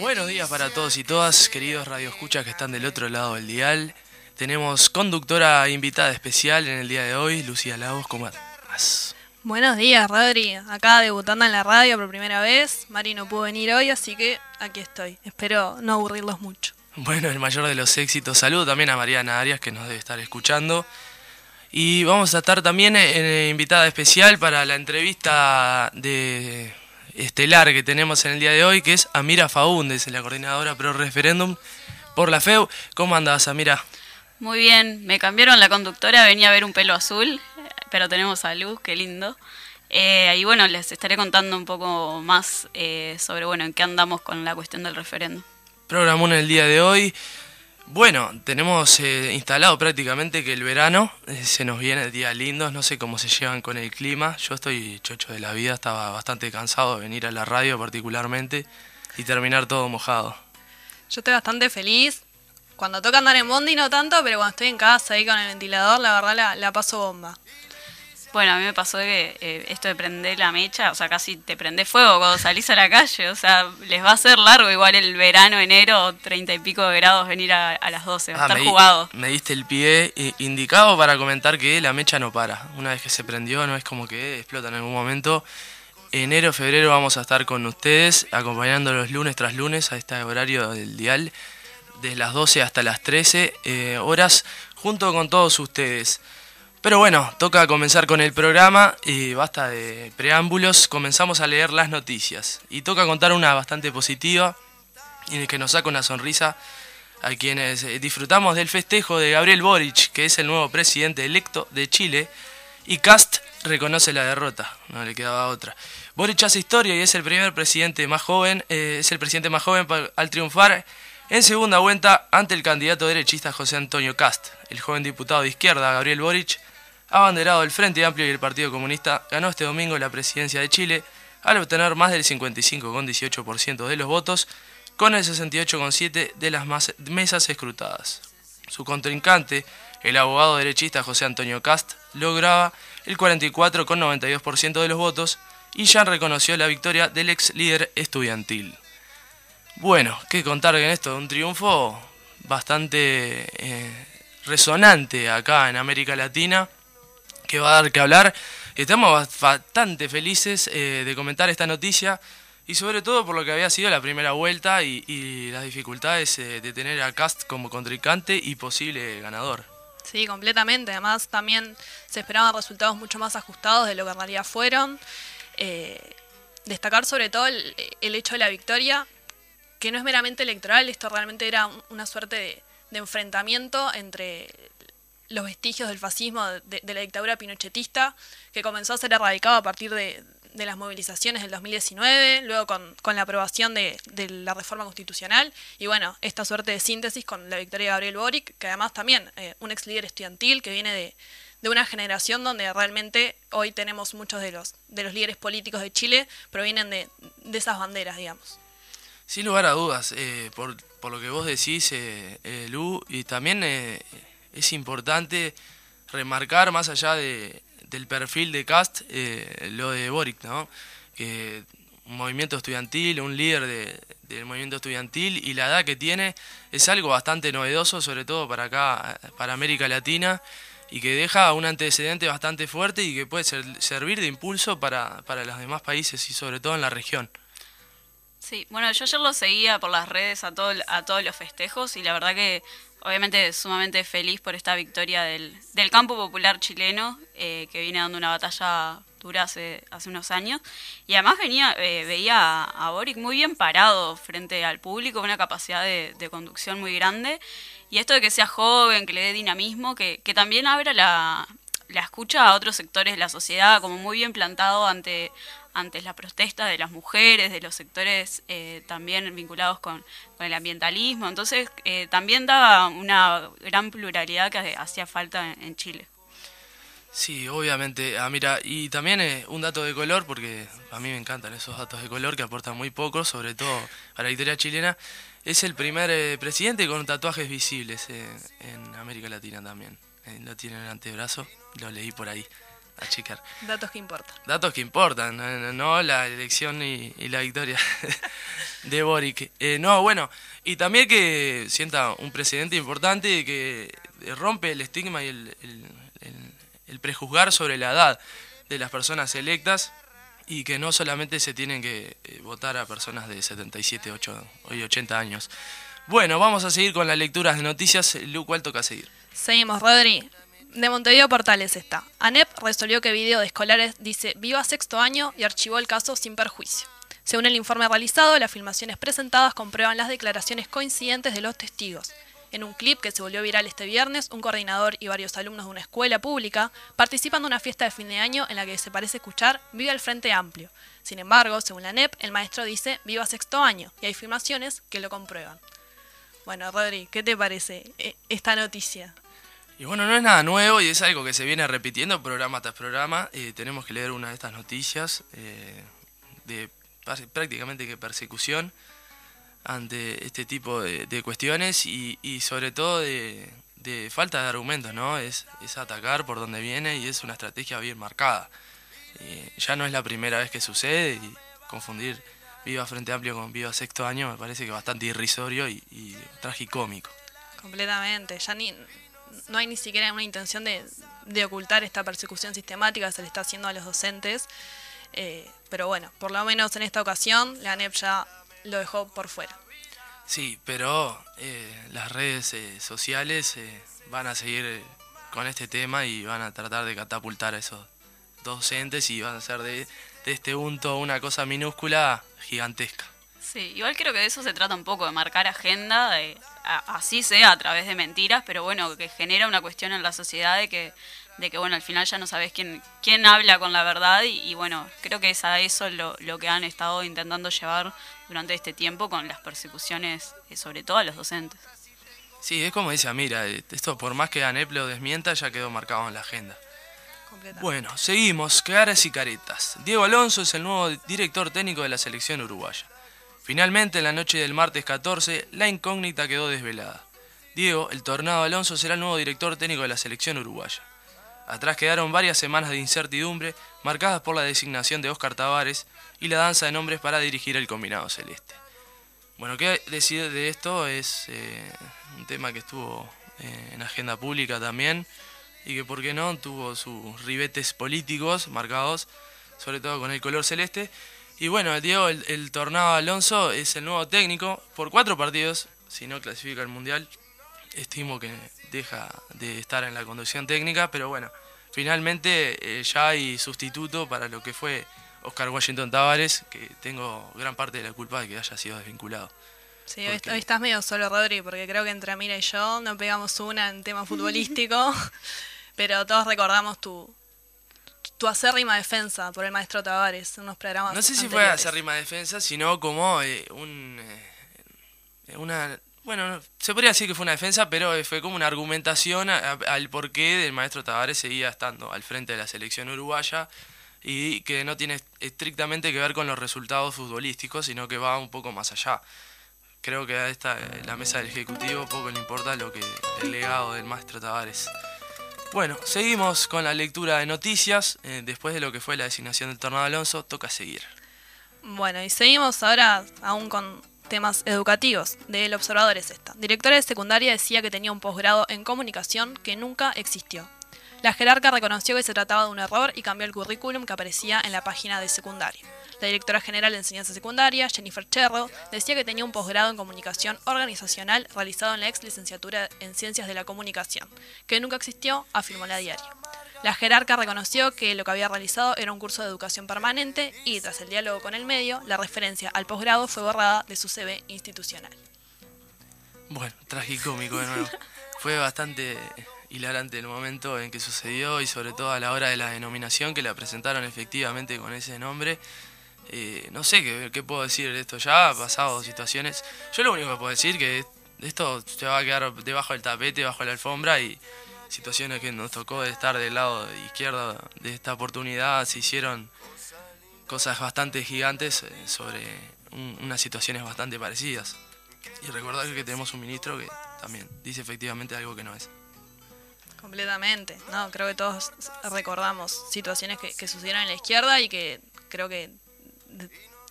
Buenos días para todos y todas, queridos radioescuchas que están del otro lado del dial. Tenemos conductora invitada especial en el día de hoy, Lucía Lagos, ¿cómo estás? Buenos días, Rodri. Acá debutando en la radio por primera vez. Mari no pudo venir hoy, así que aquí estoy. Espero no aburrirlos mucho. Bueno, el mayor de los éxitos. Saludo también a Mariana Arias, que nos debe estar escuchando. Y vamos a estar también en, invitada especial para la entrevista de estelar que tenemos en el día de hoy, que es Amira Faúndez, la coordinadora pro referéndum por la FEU. ¿Cómo andas, Amira? Muy bien, me cambiaron la conductora, venía a ver un pelo azul, pero tenemos a Luz, qué lindo. Eh, y bueno, les estaré contando un poco más eh, sobre bueno en qué andamos con la cuestión del referéndum. Programón el día de hoy. Bueno, tenemos eh, instalado prácticamente que el verano eh, se nos viene días lindos, no sé cómo se llevan con el clima. Yo estoy chocho de la vida, estaba bastante cansado de venir a la radio particularmente y terminar todo mojado. Yo estoy bastante feliz. Cuando toca andar en bondi no tanto, pero cuando estoy en casa ahí con el ventilador, la verdad la, la paso bomba. Bueno, a mí me pasó que eh, esto de prender la mecha, o sea, casi te prende fuego cuando salís a la calle, o sea, les va a ser largo igual el verano, enero, treinta y pico de grados venir a, las 12, va a ah, estar jugado. Me diste el pie indicado para comentar que la mecha no para. Una vez que se prendió, no es como que explota en algún momento. Enero, febrero vamos a estar con ustedes, acompañándolos lunes tras lunes a este horario del dial, desde las 12 hasta las 13 eh, horas, junto con todos ustedes. Pero bueno, toca comenzar con el programa y basta de preámbulos, comenzamos a leer las noticias. Y toca contar una bastante positiva y que nos saca una sonrisa a quienes eh, disfrutamos del festejo de Gabriel Boric, que es el nuevo presidente electo de Chile, y Cast reconoce la derrota, no le quedaba otra. Boric hace historia y es el primer presidente más joven, eh, es el presidente más joven al triunfar en segunda vuelta ante el candidato derechista José Antonio Cast. El joven diputado de izquierda, Gabriel Boric, abanderado del Frente Amplio y el Partido Comunista, ganó este domingo la presidencia de Chile al obtener más del 55,18% de los votos, con el 68,7% de las mesas escrutadas. Su contrincante, el abogado derechista José Antonio Cast, lograba el 44,92% de los votos y ya reconoció la victoria del ex líder estudiantil. Bueno, qué contar en esto, un triunfo bastante eh, resonante acá en América Latina que va a dar que hablar. Estamos bastante felices eh, de comentar esta noticia y sobre todo por lo que había sido la primera vuelta y, las dificultades eh, de tener a Cast como contrincante y posible ganador. Sí, completamente. Además también se esperaban resultados mucho más ajustados de lo que en realidad fueron. Eh, destacar sobre todo el, hecho de la victoria, que no es meramente electoral, esto realmente era una suerte de enfrentamiento entre los vestigios del fascismo, de, la dictadura pinochetista, que comenzó a ser erradicado a partir de, las movilizaciones del 2019, luego con, la aprobación de, la reforma constitucional, y bueno, esta suerte de síntesis con la victoria de Gabriel Boric, que además también eh, un ex líder estudiantil que viene de, una generación donde realmente hoy tenemos muchos de los, de los líderes políticos de Chile, provienen de, esas banderas, digamos. Sin lugar a dudas, eh, por, por, lo que vos decís, eh, Lu, y también es importante remarcar, más allá de, del perfil de Cast, eh, lo de Boric, ¿no? un movimiento estudiantil, un líder de, del movimiento estudiantil y la edad que tiene es algo bastante novedoso, sobre todo para acá, para América Latina, y que deja un antecedente bastante fuerte y que puede servir de impulso para, para los demás países y sobre todo en la región. Sí, bueno, yo ayer lo seguía por las redes a, todo, a todos los festejos y la verdad que obviamente sumamente feliz por esta victoria del, del campo popular chileno, eh, que viene dando una batalla dura hace, hace unos años. Y además venía, eh, veía a, Boric muy bien parado frente al público, una capacidad de, conducción muy grande. Y esto de que sea joven, que le dé dinamismo, que, que también abra la, la escucha a otros sectores de la sociedad, como muy bien plantado ante, ante la protesta de las mujeres, de los sectores eh, también vinculados con, el ambientalismo. Entonces, eh, también daba una gran pluralidad que hacía falta en, Chile. Sí, obviamente. Ah, mira, y también eh, un dato de color, porque a mí me encantan esos datos de color que aportan muy poco, sobre todo para la historia chilena. Es el primer presidente con tatuajes visibles en América Latina también. lo tiene en el antebrazo, lo leí por ahí. Achicar. Datos que importan. Datos que importan, no, la elección y, la victoria de Boric. Eh, no, bueno, y también que sienta un precedente importante que rompe el estigma y el, el prejuzgar sobre la edad de las personas electas y que no solamente se tienen que eh, votar a personas de 77, 8 y 80 años. Bueno, vamos a seguir con las lecturas de noticias. Lu, ¿cuál toca seguir? Seguimos, Rodri. De Montevideo Portales está. ANEP resolvió que video de escolares dice viva sexto año y archivó el caso sin perjuicio. Según el informe realizado, las filmaciones presentadas comprueban las declaraciones coincidentes de los testigos. En un clip que se volvió viral este viernes, un coordinador y varios alumnos de una escuela pública participan de una fiesta de fin de año en la que se parece escuchar Viva el Frente Amplio. Sin embargo, según la NEP, el maestro dice Viva sexto año y hay filmaciones que lo comprueban. Bueno, Rodri, ¿qué te parece eh, esta noticia? Y bueno, no es nada nuevo y es algo que se viene repitiendo programa tras programa. Eh, tenemos que leer una de estas noticias eh, de prácticamente que persecución ante este tipo de, cuestiones y, sobre todo de, falta de argumentos, ¿no? Es, es, atacar por donde viene y es una estrategia bien marcada. Eh, ya no es la primera vez que sucede y confundir Viva Frente Amplio con Viva Sexto Año me parece que bastante irrisorio y, y tragicómico. Completamente, ya ni, no hay ni siquiera una intención de, ocultar esta persecución sistemática que se le está haciendo a los docentes. Eh, pero bueno, por lo menos en esta ocasión la ANEP ya lo dejó por fuera. Sí, pero eh, las redes eh, sociales eh, van a seguir con este tema y van a tratar de catapultar a esos docentes y van a hacer de, este punto una cosa minúscula gigantesca. Sí, igual creo que de eso se trata un poco, de marcar agenda, así sea a través de mentiras, pero bueno, que genera una cuestión en la sociedad de que de que bueno, al final ya no sabes quién, quién habla con la verdad y, bueno, creo que es a eso lo, lo, que han estado intentando llevar durante este tiempo con las persecuciones, eh, sobre todo a los docentes. Sí, es como dice Amira, eh, esto por más que ANEP lo desmienta, ya quedó marcado en la agenda. Bueno, seguimos, caras y caretas. Diego Alonso es el nuevo director técnico de la selección uruguaya. Finalmente, en la noche del martes 14, la incógnita quedó desvelada. Diego, el Tornado Alonso, será el nuevo director técnico de la selección uruguaya. Atrás quedaron varias semanas de incertidumbre, marcadas por la designación de Oscar Tavares y la danza de nombres para dirigir el combinado celeste. Bueno, ¿qué decide de esto? Es eh, un tema que estuvo eh, en agenda pública también y que, ¿por qué no?, tuvo sus ribetes políticos marcados, sobre todo con el color celeste. Y bueno, Diego, el, el Tornado Alonso es el nuevo técnico por cuatro partidos, si no clasifica el Mundial, estimo que deja de estar en la conducción técnica, pero bueno, finalmente eh, ya hay sustituto para lo que fue Oscar Washington Tavares, que tengo gran parte de la culpa de que haya sido desvinculado. Sí, hoy, estás medio solo, Rodri, porque creo que entre Amira y yo no pegamos una en tema futbolístico, pero todos recordamos tu, tu acérrima defensa por el maestro Tavares unos programas No sé si fue acérrima defensa, sino como eh, un, eh, una bueno, se podría decir que fue una defensa, pero fue como una argumentación al porqué del maestro Tavares seguía estando al frente de la selección uruguaya y que no tiene estrictamente que ver con los resultados futbolísticos, sino que va un poco más allá. Creo que a esta, la mesa del Ejecutivo poco le importa lo que el legado del maestro Tavares. Bueno, seguimos con la lectura de noticias. Eh, después de lo que fue la designación del Tornado Alonso, toca seguir. Bueno, y seguimos ahora aún con temas educativos. Del observador es esta. Directora de secundaria decía que tenía un posgrado en comunicación que nunca existió. La jerarca reconoció que se trataba de un error y cambió el currículum que aparecía en la página de secundaria. La directora general de enseñanza secundaria, Jennifer Cherro, decía que tenía un posgrado en comunicación organizacional realizado en la ex licenciatura en ciencias de la comunicación, que nunca existió, afirmó la diario. La jerarca reconoció que lo que había realizado era un curso de educación permanente y, tras el diálogo con el medio, la referencia al posgrado fue borrada de su CV institucional. Bueno, tragicómico de nuevo. fue bastante hilarante el momento en que sucedió y sobre todo a la hora de la denominación que la presentaron efectivamente con ese nombre. Eh, no sé ¿qué, puedo decir de esto ya, ha pasado situaciones. Yo lo único que puedo decir que esto se va a quedar debajo del tapete, bajo la alfombra y situaciones que nos tocó estar del lado izquierdo de esta oportunidad, se hicieron cosas bastante gigantes eh, sobre unas situaciones bastante parecidas. Y recordar que tenemos un ministro que también dice efectivamente algo que no es. Completamente, no, creo que todos recordamos situaciones que sucedieron en la izquierda y que creo que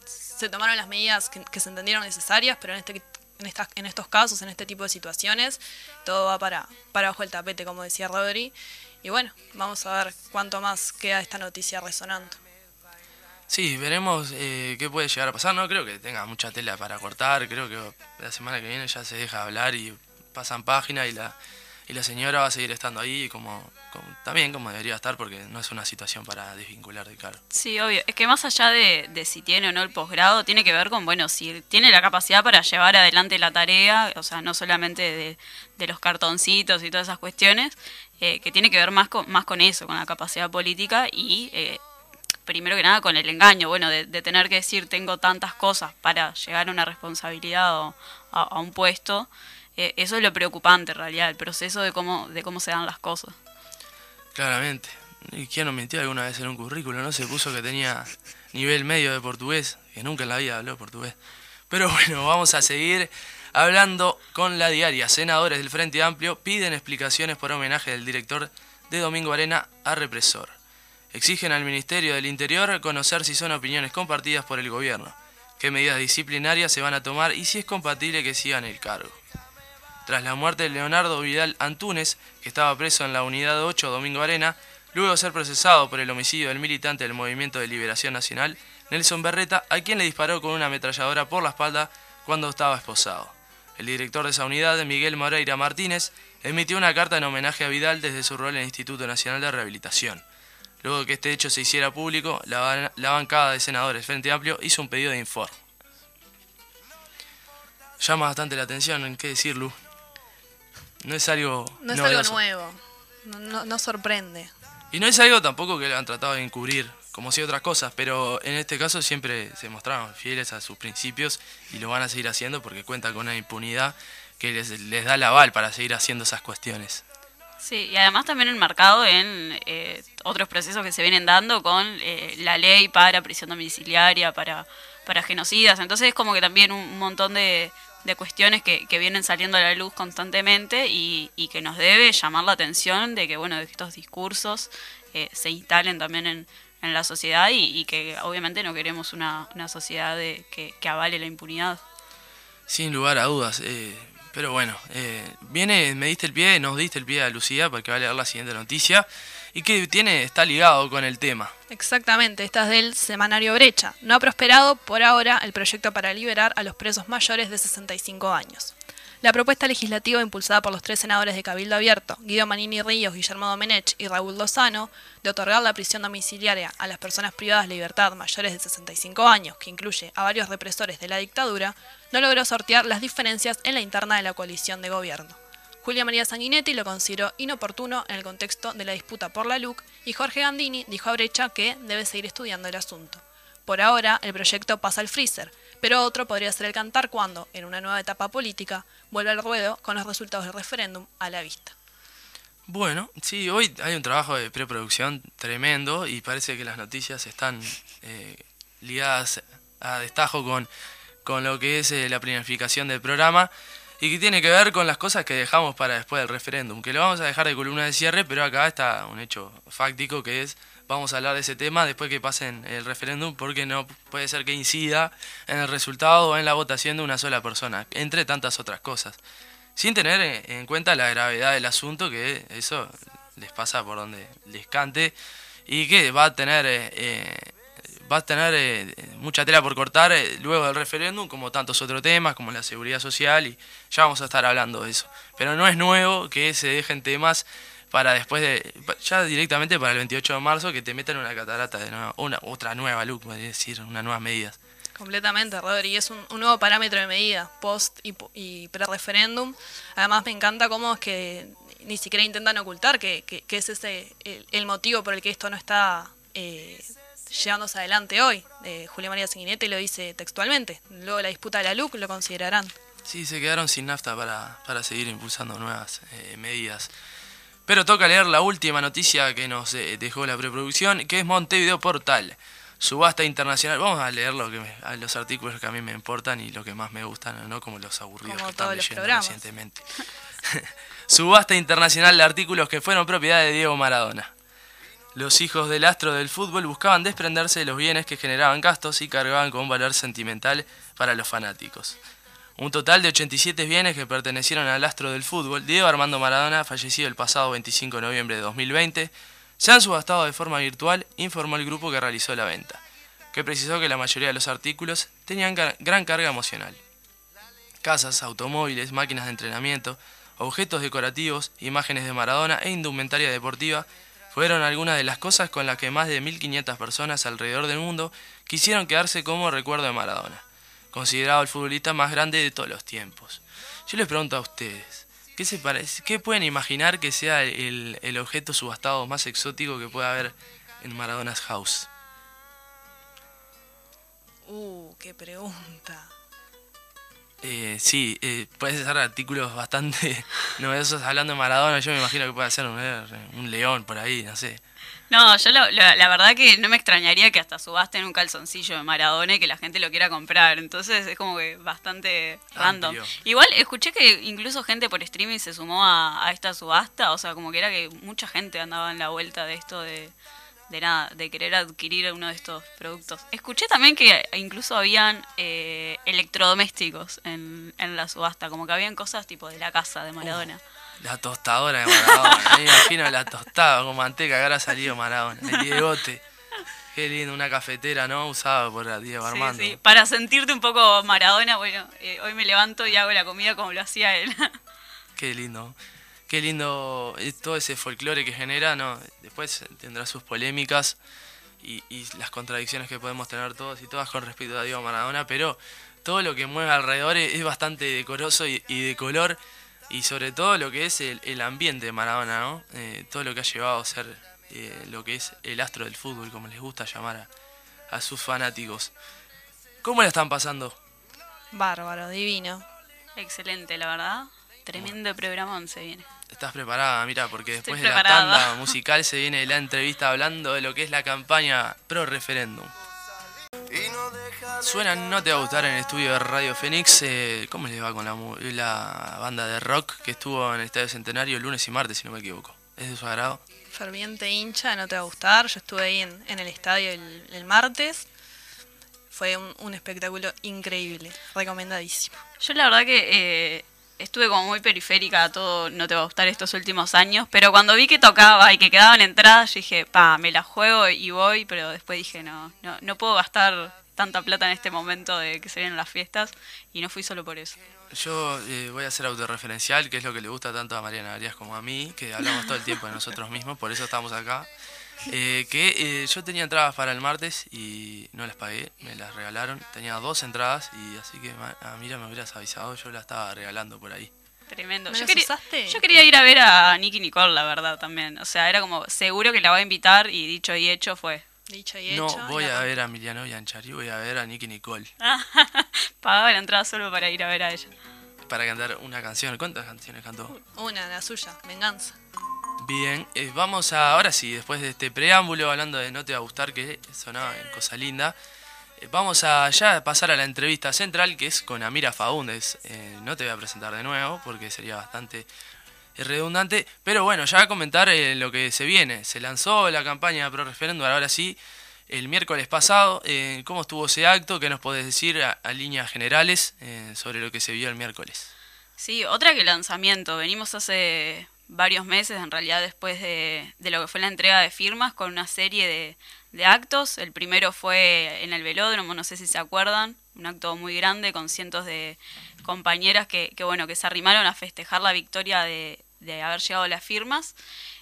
se tomaron las medidas que, se entendieron necesarias, pero en este en, estas, en estos casos, en este tipo de situaciones, todo va para, para bajo el tapete, como decía Rodri. Y bueno, vamos a ver cuánto más queda esta noticia resonando. Sí, veremos eh, qué puede llegar a pasar. No creo que tenga mucha tela para cortar. Creo que la semana que viene ya se deja hablar y pasan página y la, y la señora va a seguir estando ahí como, también como debería estar porque no es una situación para desvincular de cargo. Sí, obvio. Es que más allá de, si tiene o no el posgrado, tiene que ver con, bueno, si tiene la capacidad para llevar adelante la tarea, o sea, no solamente de, los cartoncitos y todas esas cuestiones, eh, que tiene que ver más con, más con eso, con la capacidad política y... Eh, primero que nada con el engaño, bueno, de, tener que decir tengo tantas cosas para llegar a una responsabilidad o a un puesto, eh, eso es lo preocupante en realidad, el proceso de cómo, de cómo se dan las cosas. Claramente. ¿Y quién no mintió alguna vez en un currículo? No se puso que tenía nivel medio de portugués, que nunca en la vida habló portugués. Pero bueno, vamos a seguir hablando con la diaria. Senadores del Frente Amplio piden explicaciones por homenaje del director de Domingo Arena a represor. Exigen al Ministerio del Interior conocer si son opiniones compartidas por el gobierno, qué medidas disciplinarias se van a tomar y si es compatible que sigan el cargo. Tras la muerte de Leonardo Vidal Antunes, que estaba preso en la Unidad 8 Domingo Arena, luego de ser procesado por el homicidio del militante del Movimiento de Liberación Nacional, Nelson Berreta, a quien le disparó con una ametralladora por la espalda cuando estaba esposado. El director de esa unidad, Miguel Moreira Martínez, emitió una carta en homenaje a Vidal desde su rol en el Instituto Nacional de Rehabilitación. Luego de que este hecho se hiciera público, la, bancada de senadores Frente Amplio hizo un pedido de informe. Llama bastante la atención, ¿qué decir, Lu? No es algo No es algo nuevo, no, sorprende. Y no es algo tampoco que han tratado de encubrir, como si otras cosas, pero en este caso siempre se mostraron fieles a sus principios y lo van a seguir haciendo porque cuentan con una impunidad que les, les da el aval para seguir haciendo esas cuestiones. Sí, y además también enmarcado en eh, otros procesos que se vienen dando con eh, la ley para prisión domiciliaria, para, para genocidas. Entonces es como que también un montón de, de cuestiones que, que, vienen saliendo a la luz constantemente y, y, que nos debe llamar la atención de que bueno de estos discursos eh, se instalen también en, en la sociedad y, que obviamente no queremos una, una sociedad de, que, que, avale la impunidad. Sin lugar a dudas, eh, pero bueno, eh, viene, me diste el pie, nos diste el pie a Lucía para que va a leer la siguiente noticia y que tiene, está ligado con el tema. Exactamente, esta es del semanario Brecha. No ha prosperado por ahora el proyecto para liberar a los presos mayores de 65 años. La propuesta legislativa impulsada por los tres senadores de Cabildo Abierto, Guido Manini Ríos, Guillermo Domenech y Raúl Lozano, de otorgar la prisión domiciliaria a las personas privadas de libertad mayores de 65 años, que incluye a varios represores de la dictadura, no logró sortear las diferencias en la interna de la coalición de gobierno. Julia María Sanguinetti lo consideró inoportuno en el contexto de la disputa por la LUC y Jorge Gandini dijo a Brecha que debe seguir estudiando el asunto. Por ahora, el proyecto pasa al freezer, pero otro podría ser el cantar cuando, en una nueva etapa política, vuelva al ruedo con los resultados del referéndum a la vista. Bueno, sí, hoy hay un trabajo de preproducción tremendo y parece que las noticias están eh, ligadas a destajo con, con lo que es eh, la planificación del programa y que tiene que ver con las cosas que dejamos para después del referéndum, que lo vamos a dejar de columna de cierre, pero acá está un hecho fáctico que es, vamos a hablar de ese tema después que pasen el referéndum, porque no puede ser que incida en el resultado o en la votación de una sola persona, entre tantas otras cosas, sin tener en cuenta la gravedad del asunto, que eso les pasa por donde les cante, y que va a tener... Eh, va a tener eh, mucha tela por cortar eh, luego del referéndum, como tantos otros temas, como la seguridad social, y ya vamos a estar hablando de eso. Pero no es nuevo que se dejen temas para después de, ya directamente para el 28 de marzo, que te metan una catarata de una, otra nueva look, es decir, unas nuevas medidas. Completamente, Rodri, es un, nuevo parámetro de medida, post y, y pre-referéndum. Además me encanta cómo es que ni siquiera intentan ocultar que, que, es ese el, motivo por el que esto no está eh, llevándose adelante hoy. Eh, Julia María Sanguinetti lo dice textualmente. Luego la disputa de la LUC lo considerarán. Sí, se quedaron sin nafta para, para seguir impulsando nuevas eh, medidas. Pero toca leer la última noticia que nos eh, dejó la preproducción, que es Montevideo Portal. Subasta internacional. Vamos a leer lo que los artículos que a mí me importan y lo que más me gustan, no como los aburridos que están leyendo recientemente. subasta internacional de artículos que fueron propiedad de Diego Maradona. Los hijos del astro del fútbol buscaban desprenderse de los bienes que generaban gastos y cargaban con un valor sentimental para los fanáticos. Un total de 87 bienes que pertenecieron al astro del fútbol, Diego Armando Maradona, fallecido el pasado 25 de noviembre de 2020, se han subastado de forma virtual, informó el grupo que realizó la venta, que precisó que la mayoría de los artículos tenían gran carga emocional. Casas, automóviles, máquinas de entrenamiento, objetos decorativos, imágenes de Maradona e indumentaria deportiva fueron algunas de las cosas con las que más de 1.500 personas alrededor del mundo quisieron quedarse como recuerdo de Maradona, considerado el futbolista más grande de todos los tiempos. Yo les pregunto a ustedes, ¿qué, se parece, qué pueden imaginar que sea el, el objeto subastado más exótico que pueda haber en Maradona's House? Uh, qué pregunta. Eh, sí, eh, puedes hacer artículos bastante novedosos hablando de Maradona. Yo me imagino que puede ser un, león por ahí, no sé. No, yo la verdad que no me extrañaría que hasta subasten un calzoncillo de Maradona y que la gente lo quiera comprar. Entonces es como que bastante random. Igual escuché que incluso gente por streaming se sumó a, a esta subasta. O sea, como que era que mucha gente andaba en la vuelta de esto de, de nada, de querer adquirir uno de estos productos. Escuché también que incluso habían eh, electrodomésticos en, en, la subasta, como que habían cosas tipo de la casa de Maradona. la tostadora de Maradona, me imagino la tostada con manteca que habrá salido Maradona, el diegote. Qué lindo, una cafetera, ¿no? Usada por Diego Armando. Sí, Para sentirte un poco Maradona, bueno, eh, hoy me levanto y hago la comida como lo hacía él. Qué lindo qué lindo todo ese folclore que genera, ¿no? Después tendrá sus polémicas y, las contradicciones que podemos tener todos y todas con respecto a Diego Maradona, pero todo lo que mueve alrededor es, bastante decoroso y, de color y sobre todo lo que es el, ambiente de Maradona, ¿no? Eh, todo lo que ha llevado a ser eh, lo que es el astro del fútbol, como les gusta llamar a, sus fanáticos. ¿Cómo le están pasando? Bárbaro, divino. Excelente, la verdad. Tremendo programón se viene. Estás preparada, mira, porque después de la tanda musical se viene la entrevista hablando de lo que es la campaña pro referéndum. Suena No Te Va a Gustar en el estudio de Radio Fénix. Eh, ¿Cómo le va con la, banda de rock que estuvo en el Estadio Centenario el lunes y martes, si no me equivoco? ¿Es de su agrado? Ferviente hincha, No Te Va a Gustar. Yo estuve ahí en, el estadio el, martes. Fue un, espectáculo increíble, recomendadísimo. Yo la verdad que eh, estuve como muy periférica a todo, no te va a gustar estos últimos años, pero cuando vi que tocaba y que quedaban entradas, yo dije, pa, me la juego y voy, pero después dije, no, no, no puedo gastar tanta plata en este momento de que se vienen las fiestas y no fui solo por eso. Yo eh, voy a ser autorreferencial, que es lo que le gusta tanto a Mariana Arias como a mí, que hablamos todo el tiempo de nosotros mismos, por eso estamos acá. Eh, que eh, yo tenía entradas para el martes y no las pagué, me las regalaron. Tenía dos entradas y así que, a mira, me hubieras avisado, yo las estaba regalando por ahí. Tremendo. yo, quería, yo quería ir a ver a Nicky Nicole, la verdad, también. O sea, era como, seguro que la voy a invitar y dicho y hecho fue. Dicho y hecho. No, voy a ver a Emiliano Bianchari, voy a ver a Nicky Nicole. Pagaba la entrada solo para ir a ver a ella. Para cantar una canción. ¿Cuántas canciones cantó? Una, la suya, Venganza. Bien, eh, vamos a, ahora sí, después de este preámbulo hablando de No te va a gustar, que sonaba en cosa linda, eh, vamos a ya pasar a la entrevista central, que es con Amira Faúndez. Eh, no te voy a presentar de nuevo, porque sería bastante redundante, pero bueno, ya a comentar lo que se viene. Se lanzó la campaña pro referéndum, ahora sí, el miércoles pasado. ¿Cómo estuvo ese acto? ¿Qué nos podés decir a, a líneas generales sobre lo que se vio el miércoles? Sí, otra que lanzamiento. Venimos hace varios meses, en realidad después de, de, lo que fue la entrega de firmas, con una serie de, de, actos. El primero fue en el velódromo, no sé si se acuerdan, un acto muy grande con cientos de compañeras que, que bueno, que se arrimaron a festejar la victoria de, de haber llegado las firmas.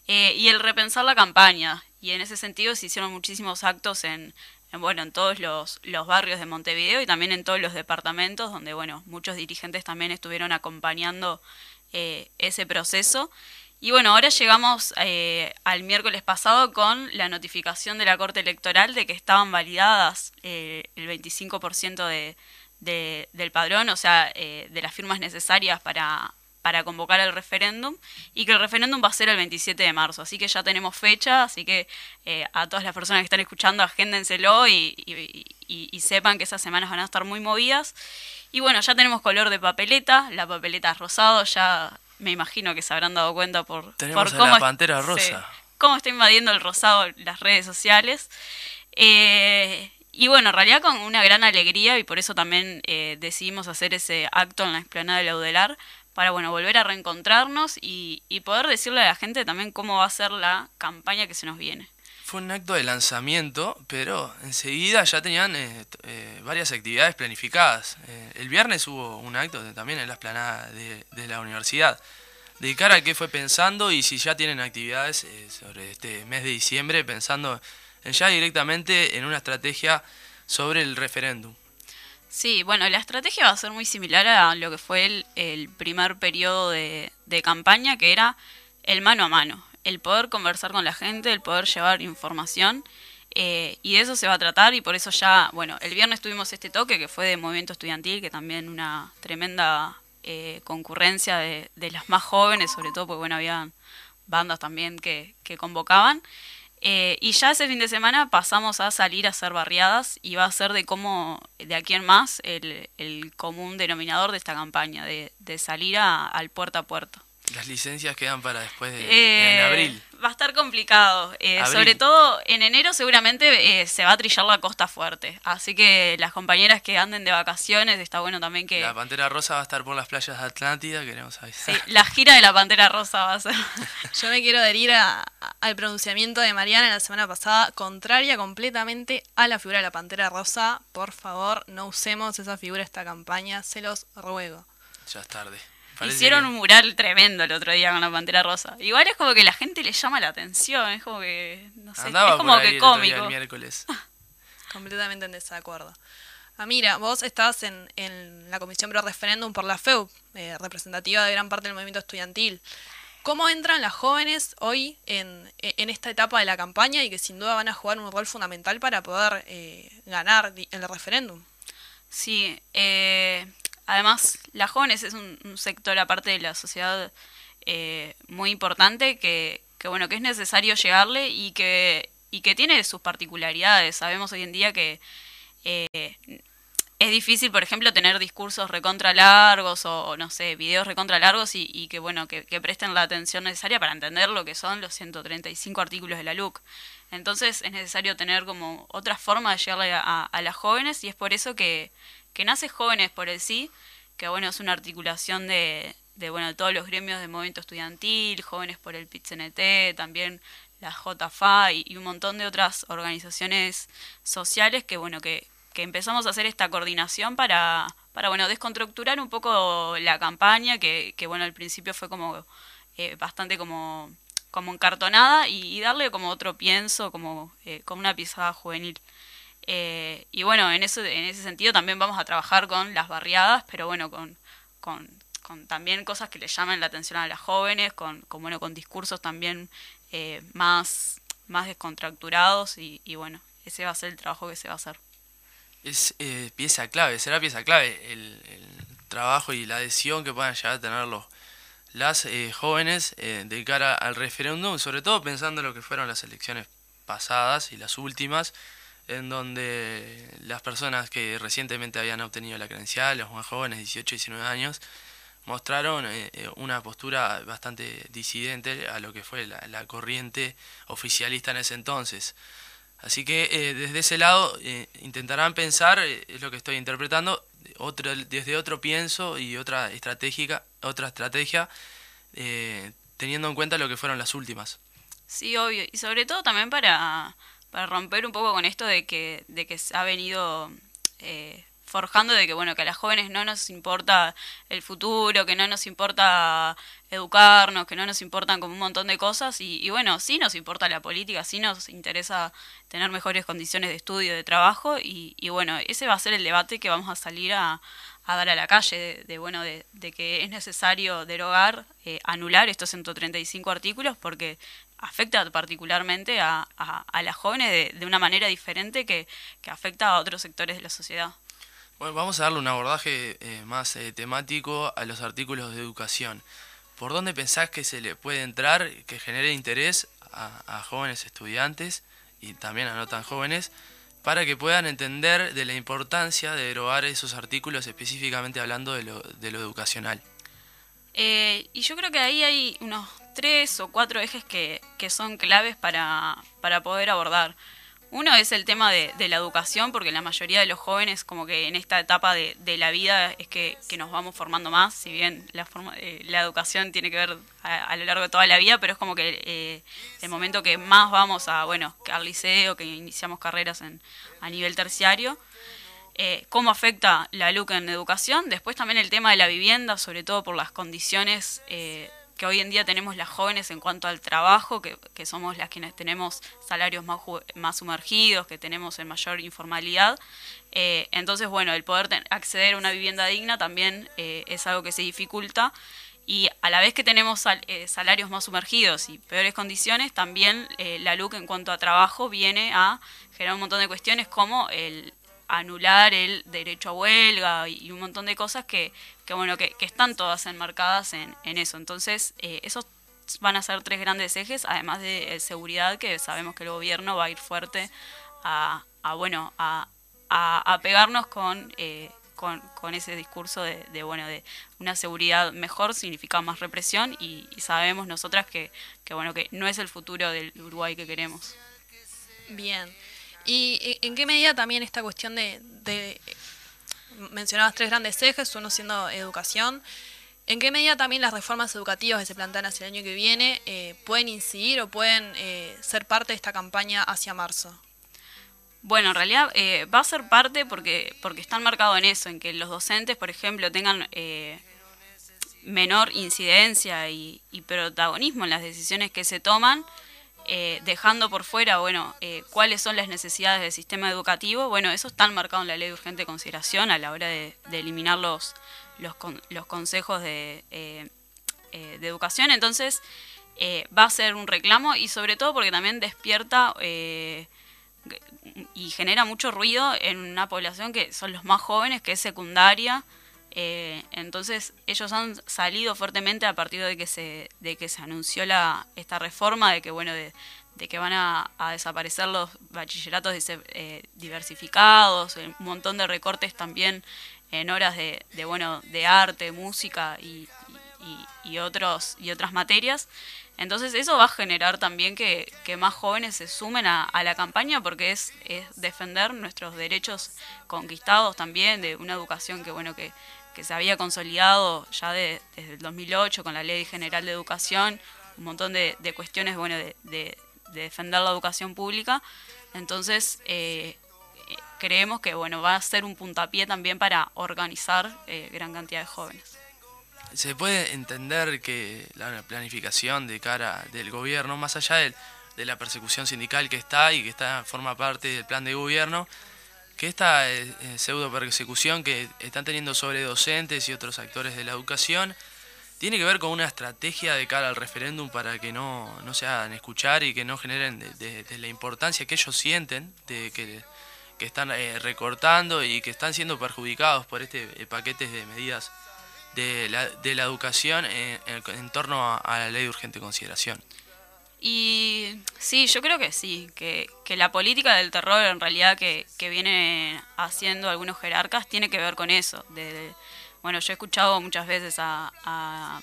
Eh, y el repensar la campaña. Y en ese sentido se hicieron muchísimos actos en, en bueno, en todos los, los, barrios de Montevideo y también en todos los departamentos, donde bueno, muchos dirigentes también estuvieron acompañando eh, ese proceso. Y bueno, ahora llegamos eh, al miércoles pasado con la notificación de la Corte Electoral de que estaban validadas eh, el 25% de, de, del padrón, o sea, de las firmas necesarias para, para convocar el referéndum y que el referéndum va a ser el 27 de marzo. Así que ya tenemos fecha, así que a todas las personas que están escuchando, agéndenselo y, y, y, sepan que esas semanas van a estar muy movidas. Y bueno, ya tenemos color de papeleta, la papeleta es rosado, ya me imagino que se habrán dado cuenta por, Tenemos por a cómo, la Pantera Rosa. cómo está invadiendo el rosado las redes sociales. Eh, y bueno, en realidad con una gran alegría y por eso también eh, decidimos hacer ese acto en la explanada del Laudelar para bueno, volver a reencontrarnos y, y poder decirle a la gente también cómo va a ser la campaña que se nos viene. Fue un acto de lanzamiento, pero enseguida ya tenían eh, eh, varias actividades planificadas. Eh, el viernes hubo un acto también en la esplanada de, de la universidad. De cara a qué fue pensando y si ya tienen actividades eh, sobre este mes de diciembre, pensando en ya directamente en una estrategia sobre el referéndum. Sí, bueno, la estrategia va a ser muy similar a lo que fue el, el primer periodo de, campaña, que era el mano a mano, el poder conversar con la gente, el poder llevar información, eh, y de eso se va a tratar, y por eso ya, bueno, el viernes tuvimos este toque que fue de movimiento estudiantil, que también una tremenda eh, concurrencia de, de las más jóvenes, sobre todo porque, bueno, había bandas también que, que convocaban. Eh, y ya ese fin de semana pasamos a salir a hacer barriadas y va a ser de cómo, de aquí en más, el, el común denominador de esta campaña, de, de salir al puerta a puerta. Las licencias quedan para después de Eh, en abril. Va a estar complicado. eh, sobre todo en enero seguramente eh, se va a trillar la costa fuerte. Así que las compañeras que anden de vacaciones, está bueno también que... La Pantera Rosa va a estar por las playas de Atlántida, queremos avisar. sí, la gira de la Pantera Rosa va a ser... Yo me quiero adherir a- a- al pronunciamiento de Mariana la semana pasada, contraria completamente a la figura de la Pantera Rosa. Por favor, no usemos esa figura esta campaña, se los ruego. Ya es tarde. Parece Hicieron que- un mural tremendo el otro día con la Pantera Rosa. Igual es como que la gente le llama la atención, es como que, no sé, Andaba es como por ahí que el otro día, cómico. el miércoles. Completamente en desacuerdo. Ah, mira, vos estás en, en la Comisión Pro Referéndum por la FEU, eh, representativa de gran parte del movimiento estudiantil. ¿Cómo entran las jóvenes hoy en, en esta etapa de la campaña y que sin duda van a jugar un rol fundamental para poder eh, ganar el referéndum? Sí, eh, además, las jóvenes es un, sector aparte de la sociedad eh, muy importante que, que, bueno, que es necesario llegarle y que, y que tiene sus particularidades. Sabemos hoy en día que eh, es difícil, por ejemplo, tener discursos recontra largos o, no sé, videos recontra largos y, y que, bueno, que, presten la atención necesaria para entender lo que son los 135 artículos de la LUC. Entonces es necesario tener como otra forma de llegarle a las jóvenes y es por eso que, que nace Jóvenes por el Sí, que bueno, es una articulación de, de bueno, todos los gremios de movimiento estudiantil, Jóvenes por el PIT-CNT, también la JFA y, y, un montón de otras organizaciones sociales que bueno, que, que empezamos a hacer esta coordinación para, para bueno, desconstructurar un poco la campaña, que, que bueno, al principio fue como eh, bastante como como encartonada y, y, darle como otro pienso, como, eh, como una pisada juvenil. Eh, y bueno, en, eso, en ese sentido también vamos a trabajar con las barriadas, pero bueno, con, con, también cosas que le llamen la atención a las jóvenes, con, con, bueno, con discursos también eh, más, más descontracturados y, y, bueno, ese va a ser el trabajo que se va a hacer. Es eh, pieza clave, será pieza clave el, el, trabajo y la adhesión que puedan llegar a tener los, las eh, jóvenes eh, de cara al referéndum, sobre todo pensando en lo que fueron las elecciones pasadas y las últimas, en donde las personas que recientemente habían obtenido la credencial, los más jóvenes, 18 y 19 años, mostraron eh, una postura bastante disidente a lo que fue la, corriente oficialista en ese entonces. Así que eh, desde ese lado eh, intentarán pensar, eh, es lo que estoy interpretando, otro, desde otro pienso y otra estratégica, otra estrategia, eh, teniendo en cuenta lo que fueron las últimas. Sí, obvio. Y sobre todo también para, para romper un poco con esto de que, de que se ha venido eh, forjando de que bueno que a las jóvenes no nos importa el futuro, que no nos importa educarnos, que no nos importan como un montón de cosas y, y, bueno, sí nos importa la política, sí nos interesa tener mejores condiciones de estudio, de trabajo y, y bueno, ese va a ser el debate que vamos a salir a, a dar a la calle, de, de bueno, de, de, que es necesario derogar, eh, anular estos 135 artículos porque afecta particularmente a, a, a las jóvenes de, de, una manera diferente que, que afecta a otros sectores de la sociedad. Bueno, vamos a darle un abordaje eh, más eh, temático a los artículos de educación. ¿Por dónde pensás que se le puede entrar, que genere interés a, a, jóvenes estudiantes y también a no tan jóvenes, para que puedan entender de la importancia de derogar esos artículos específicamente hablando de lo, de lo educacional? Eh, y yo creo que ahí hay unos tres o cuatro ejes que, que son claves para, para poder abordar. Uno es el tema de, la educación, porque la mayoría de los jóvenes, como que en esta etapa de, la vida, es que, nos vamos formando más, si bien la, eh, la educación tiene que ver a, lo largo de toda la vida, pero es como que eh, el momento que más vamos a, bueno, al liceo, que iniciamos carreras en, a nivel terciario. Eh, cómo afecta la LUC en educación, después también el tema de la vivienda, sobre todo por las condiciones que hoy en día tenemos las jóvenes en cuanto al trabajo, que, somos las quienes tenemos salarios más, más sumergidos, que tenemos en mayor informalidad. Eh, entonces, bueno, el poder acceder a una vivienda digna también eh, es algo que se dificulta. Y a la vez que tenemos eh, salarios más sumergidos y peores condiciones, también la LUC en cuanto a trabajo viene a generar un montón de cuestiones como el, anular el derecho a huelga y un montón de cosas que, que bueno, que, están todas enmarcadas en, en eso. Entonces, eh, esos van a ser tres grandes ejes, además de eh, seguridad, que sabemos que el gobierno va a ir fuerte a, a bueno, a, a, pegarnos con, eh, con, con, ese discurso de, de, bueno, de una seguridad mejor significa más represión y, y sabemos nosotras que, que, bueno, que no es el futuro del Uruguay que queremos. Bien. ¿Y en qué medida también esta cuestión de, de mencionabas tres grandes ejes, uno siendo educación, ¿en qué medida también las reformas educativas que se plantean hacia el año que viene eh, pueden incidir o pueden eh, ser parte de esta campaña hacia marzo? Bueno, en realidad eh, va a ser parte porque, porque están marcados en eso, en que los docentes, por ejemplo, tengan menor incidencia y protagonismo en las decisiones que se toman eh, dejando por fuera, bueno, eh, cuáles son las necesidades del sistema educativo, bueno, eso está marcado en la ley de urgente consideración a la hora de, eliminar los, los, consejos de, eh, de, educación, entonces va a ser un reclamo y sobre todo porque también despierta y genera mucho ruido en una población que son los más jóvenes, que es secundaria, eh, entonces ellos han salido fuertemente a partir de que se, de que se anunció la, esta reforma, de que bueno, de, que van a, desaparecer los bachilleratos eh, diversificados, un montón de recortes también en horas de, bueno, de arte, música y, y, otros, y otras materias. Entonces eso va a generar también que, más jóvenes se sumen a, la campaña porque es, es, defender nuestros derechos conquistados también, de una educación que bueno que, que se había consolidado ya desde el 2008 con la Ley General de Educación, un montón de, cuestiones bueno, de, defender la educación pública. Entonces, eh, creemos que bueno, va a ser un puntapié también para organizar eh, gran cantidad de jóvenes. Se puede entender que la planificación de cara del gobierno, más allá de, la persecución sindical que está y que está forma parte del plan de gobierno, que esta eh, eh, pseudo persecución que están teniendo sobre docentes y otros actores de la educación tiene que ver con una estrategia de cara al referéndum para que no, se hagan escuchar y que no generen de, la importancia que ellos sienten de que, están eh, recortando y que están siendo perjudicados por este paquete de medidas de la, de la educación en, torno a la ley de urgente consideración. Y sí, yo creo que sí, que, que la política del terror en realidad que, que viene haciendo algunos jerarcas tiene que ver con eso. De, bueno, yo he escuchado muchas veces a, a,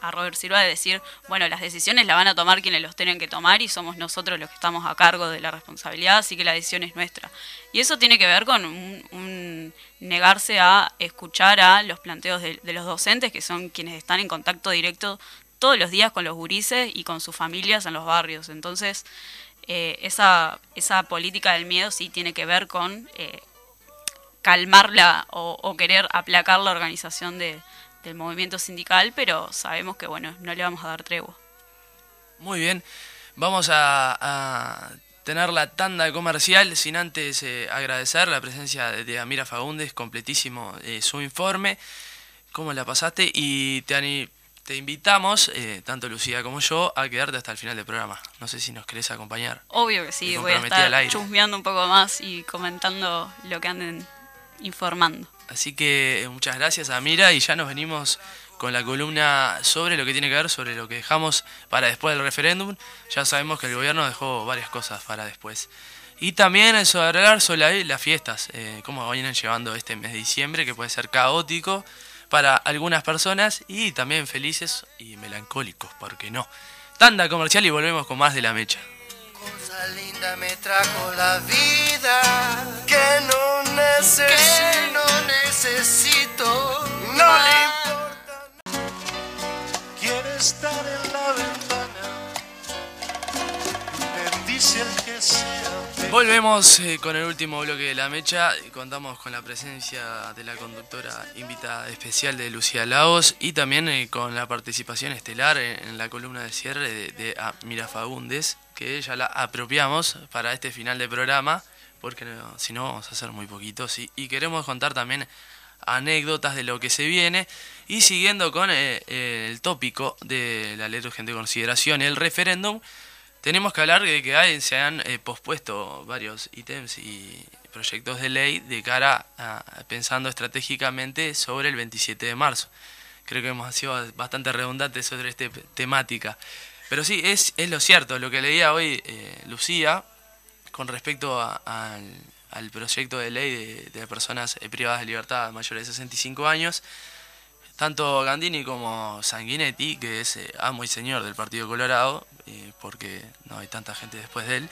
a Robert Silva decir, bueno, las decisiones las van a tomar quienes los tienen que tomar y somos nosotros los que estamos a cargo de la responsabilidad, así que la decisión es nuestra. Y eso tiene que ver con un, negarse a escuchar a los planteos de, de los docentes, que son quienes están en contacto directo todos los días con los gurises y con sus familias en los barrios. Entonces, eh, esa, esa política del miedo sí tiene que ver con eh, calmarla o, querer aplacar la organización de, del movimiento sindical, pero sabemos que, bueno, no le vamos a dar tregua. Muy bien, vamos a, tener la tanda comercial sin antes eh, agradecer la presencia de, Amira Fagundes, completísimo su informe. ¿Cómo la pasaste? Y te, te invitamos, eh, tanto Lucía como yo, a quedarte hasta el final del programa. No sé si nos querés acompañar. Obvio que sí, voy a estar chusmeando un poco más y comentando lo que anden informando. Así que eh, muchas gracias a Mira y ya nos venimos con la columna sobre lo que tiene que ver, sobre lo que dejamos para después del referéndum. Ya sabemos que el gobierno dejó varias cosas para después. Y también hablar sobre las fiestas, eh, cómo vienen llevando este mes de diciembre, que puede ser caótico para algunas personas y también felices y melancólicos, ¿por qué no? Tanda comercial y volvemos con más de la mecha. Cosa linda me trajo la vida que no necesito, no necesito, no le importa. Quiere estar en la ventana, bendice el que sea. Volvemos eh, con el último bloque de la mecha. Contamos con la presencia de la conductora invitada especial de Lucía Laos y también eh, con la participación estelar en, la columna de cierre de, de Mira Fagundes, que ya la apropiamos para este final de programa, porque si no vamos a hacer muy poquitos. Y, queremos contar también anécdotas de lo que se viene. Y siguiendo con eh, el tópico de la ley de urgente consideración, el referéndum, tenemos que hablar de que hay- se han eh, pospuesto varios ítems y proyectos de ley de cara a, pensando estratégicamente sobre el 27 de marzo. Creo que hemos sido bastante redundantes sobre esta temática. Pero sí, es, es lo cierto, lo que leía hoy eh, Lucía con respecto al, proyecto de ley de, de personas eh, privadas de libertad mayores de 65 años, tanto Gandini como Sanguinetti, que es eh, amo y señor del Partido Colorado, eh, porque no hay tanta gente después de él,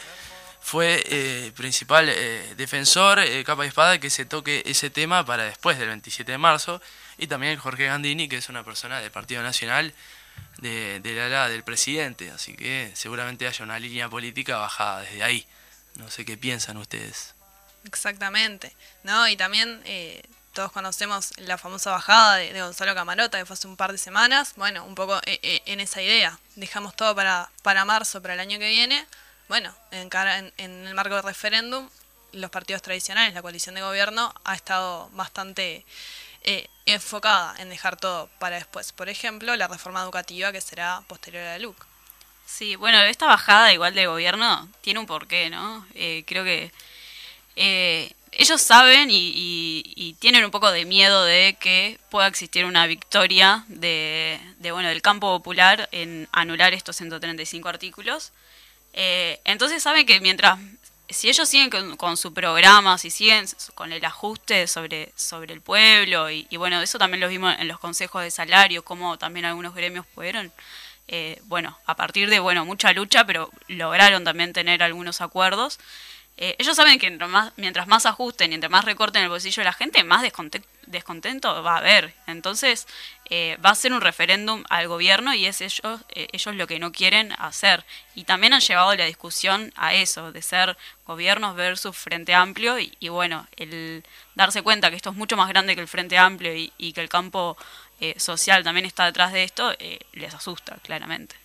fue eh, principal eh, defensor, capa y espada, que se toque ese tema para después del 27 de marzo, y también Jorge Gandini, que es una persona del Partido Nacional de, la ala del presidente, así que seguramente haya una línea política bajada desde ahí. No sé qué piensan ustedes. Exactamente, ¿no? Y también todos conocemos la famosa bajada de, Gonzalo Camarota que fue hace un par de semanas. Bueno, un poco eh, eh, en esa idea. Dejamos todo para, para marzo, para el año que viene. Bueno, en, en, en el marco del referéndum, los partidos tradicionales, la coalición de gobierno, ha estado bastante eh, enfocada en dejar todo para después. Por ejemplo, la reforma educativa que será posterior a la LUC. Sí, bueno, esta bajada igual de gobierno tiene un porqué, ¿no? Eh, creo que eh, ellos saben y, y- y tienen un poco de miedo de que pueda existir una victoria de, de, bueno del campo popular en anular estos 135 artículos. Eh, entonces saben que mientras si ellos siguen con, su programa, si siguen con el ajuste sobre, sobre el pueblo, y, y bueno, eso también lo vimos en los consejos de salario, como también algunos gremios pudieron, eh, bueno, a partir de, bueno, mucha lucha, pero lograron también tener algunos acuerdos. Eh, ellos saben que mientras más, ajusten y entre más recorten el bolsillo de la gente, más desconte- descontento va a haber. Entonces, eh, va a ser un referéndum al gobierno y es ellos, eh, ellos lo que no quieren hacer. Y también han llevado la discusión a eso, de ser gobiernos versus Frente Amplio y, y bueno, el darse cuenta que esto es mucho más grande que el Frente Amplio y, y que el campo eh, social también está detrás de esto, eh, les asusta, claramente.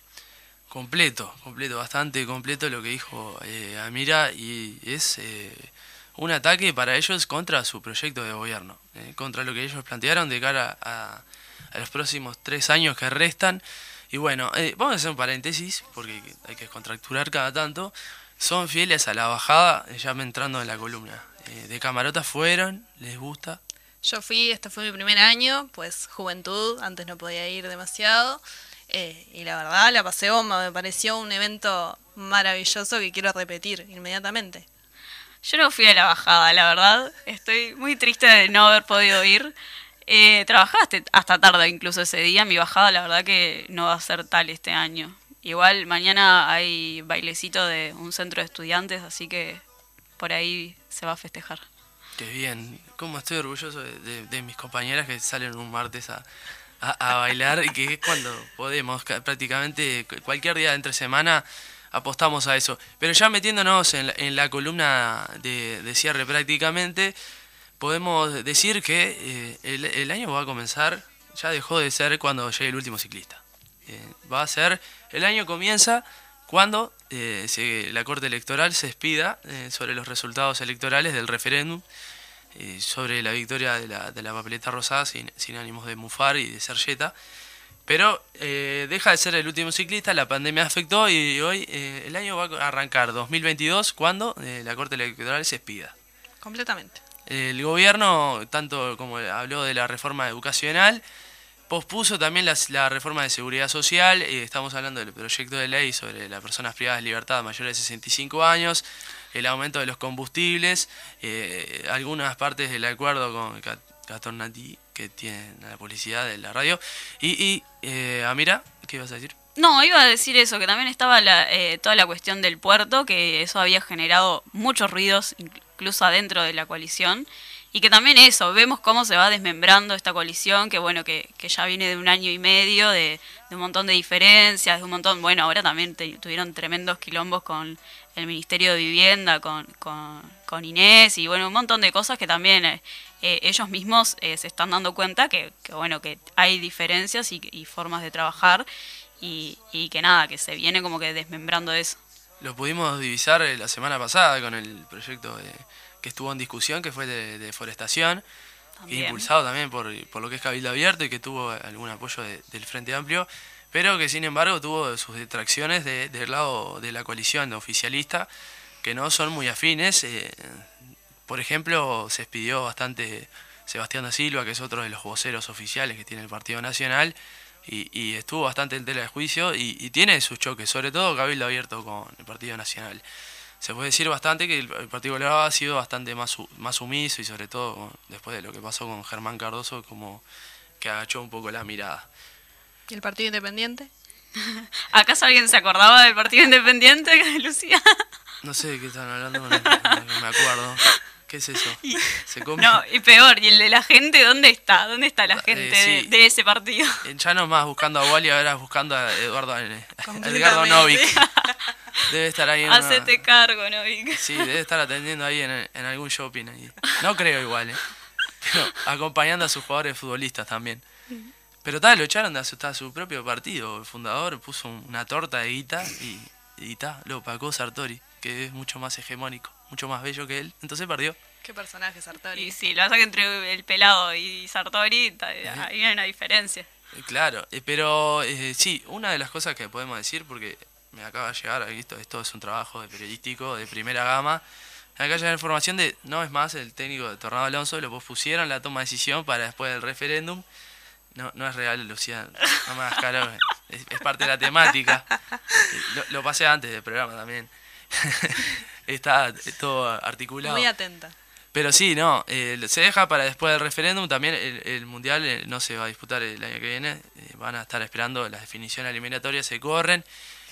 Completo, completo, bastante completo lo que dijo eh, Amira y es eh, un ataque para ellos contra su proyecto de gobierno, eh, contra lo que ellos plantearon de cara a, los próximos tres años que restan. Y bueno, eh, vamos a hacer un paréntesis porque hay que contracturar cada tanto. Son fieles a la bajada, ya me entrando en la columna. De Camarota fueron, les gusta. Yo fui, este fue mi primer año, pues juventud, antes no podía ir demasiado. Eh, y la verdad, la pasé bomba, me pareció un evento maravilloso que quiero repetir inmediatamente. Yo no fui a la bajada, la verdad. Estoy muy triste de no haber podido ir. Eh, trabajaste hasta tarde incluso ese día. Mi bajada, la verdad que no va a ser tal este año. Igual mañana hay bailecito de un centro de estudiantes, así que por ahí se va a festejar. Qué bien, cómo estoy orgulloso de, de- de mis compañeras que salen un martes a, a- a bailar que es cuando podemos, ca- prácticamente cu- cualquier día de entre semana apostamos a eso. Pero ya metiéndonos en la, en la columna de, cierre prácticamente, podemos decir que eh, el, el año va a comenzar, ya dejó de ser cuando llegue el último ciclista. Eh, va a ser, el año comienza cuando eh, se- la Corte Electoral se expida eh, sobre los resultados electorales del referéndum eh, sobre la victoria de la, de la papeleta rosada sin, sin ánimos de mufar y de ser yeta. Pero eh, deja de ser el último ciclista, la pandemia afectó y hoy eh, el año va a arrancar 2022 cuando la Corte Electoral se expida. Completamente. El gobierno, tanto como habló de la reforma educacional, pospuso también la reforma de seguridad social. eh, estamos hablando del proyecto de ley sobre las personas privadas de libertad mayores de 65 años, el aumento de los combustibles, eh, algunas partes del acuerdo con Cat- Catornati, que tiene la publicidad de la radio. Y, y eh, Amira, ¿qué ibas a decir? No, iba a decir eso, que también estaba la, eh, toda la cuestión del puerto, que eso había generado muchos ruidos, incluso adentro de la coalición, y que también eso, vemos cómo se va desmembrando esta coalición, que bueno, que, que ya viene de un año y medio, de, de un montón de diferencias, de un montón, bueno, ahora también tuvieron tremendos quilombos con el Ministerio de Vivienda, con, con, con Inés, y bueno, un montón de cosas que también eh, eh, ellos mismos eh, se están dando cuenta que, bueno, que hay diferencias y, y formas de trabajar, y, y que nada, que se viene como que desmembrando eso. Lo pudimos divisar la semana pasada con el proyecto de- que estuvo en discusión, que fue de, de deforestación, También. impulsado también por, por lo que es Cabildo Abierto y que tuvo algún apoyo de- del Frente Amplio, pero que sin embargo tuvo sus detracciones de- del lado de la coalición oficialista, que no son muy afines. eh, por ejemplo, se expidió bastante Sebastián da Silva, que es otro de los voceros oficiales que tiene el Partido Nacional, y, y estuvo bastante en tela de juicio y, y tiene sus choques, sobre todo Cabildo Abierto con el Partido Nacional. Se puede decir bastante que el, Partido Colorado ha sido bastante más, su- más sumiso y sobre todo después de lo que pasó con Germán Cardoso, como que agachó un poco la mirada. ¿Y el Partido Independiente? ¿Acaso alguien se acordaba del Partido Independiente, Lucía? No sé de qué están hablando, no, no me acuerdo. ¿Qué es eso? Se come. No, y peor, ¿y el de la gente dónde está? ¿Dónde está la Eh, gente sí. de, de ese partido? Eh, Ya no más buscando a Wally, ahora buscando a Eduardo, eh, Edgardo Completamente. Novik. Debe estar ahí en una- Hacete cargo, ¿no? Vic? Sí, debe estar atendiendo ahí en, en algún shopping. Ahí. No creo igual, ¿eh? Pero acompañando a sus jugadores futbolistas también. Pero tal, lo echaron de a su, propio partido. El fundador puso un- una torta de guita y, y ta, lo pagó Sartori, que es mucho más hegemónico, mucho más bello que él. Entonces perdió. ¿Qué personaje, Sartori? Y sí, lo pasa que entre el pelado y Sartori, ahí hay una diferencia. Eh, Claro, eh, pero eh, sí, una de las cosas que podemos decir, porque me acaba de llegar, esto, esto es un trabajo de periodístico de primera gama, acaba de llegar información de, no es más, el técnico de Tornado Alonso lo pospusieron la toma de decisión para después del referéndum. No, no es real, Lucía, no me hagas caro, es, es parte de la temática. Eh, Lo, lo pasé antes del programa también. Está todo articulado. Muy atenta. Pero sí, no, eh, se deja para después del referéndum. También el, el Mundial eh, no se va a disputar el año que viene. eh, van a estar esperando las definiciones eliminatorias, se corren.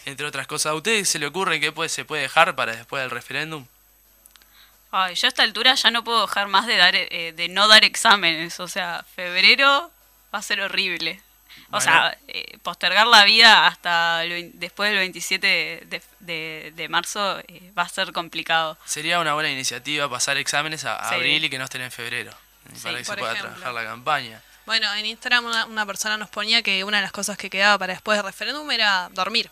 Entre otras cosas, ¿a ustedes se le ocurre qué puede, se puede dejar para después del referéndum? Ay, yo a esta altura ya no puedo dejar más de dar eh, de no dar exámenes. O sea, febrero va a ser horrible. O Bueno. sea, eh, postergar la vida hasta el después del 27 de, de- de marzo eh, va a ser complicado. Sería una buena iniciativa pasar exámenes a, a Sí. abril y que no estén en febrero. Sí, para que se pueda ejemplo. trabajar la campaña. Bueno, en Instagram una, una persona nos ponía que una de las cosas que quedaba para después del referéndum era dormir.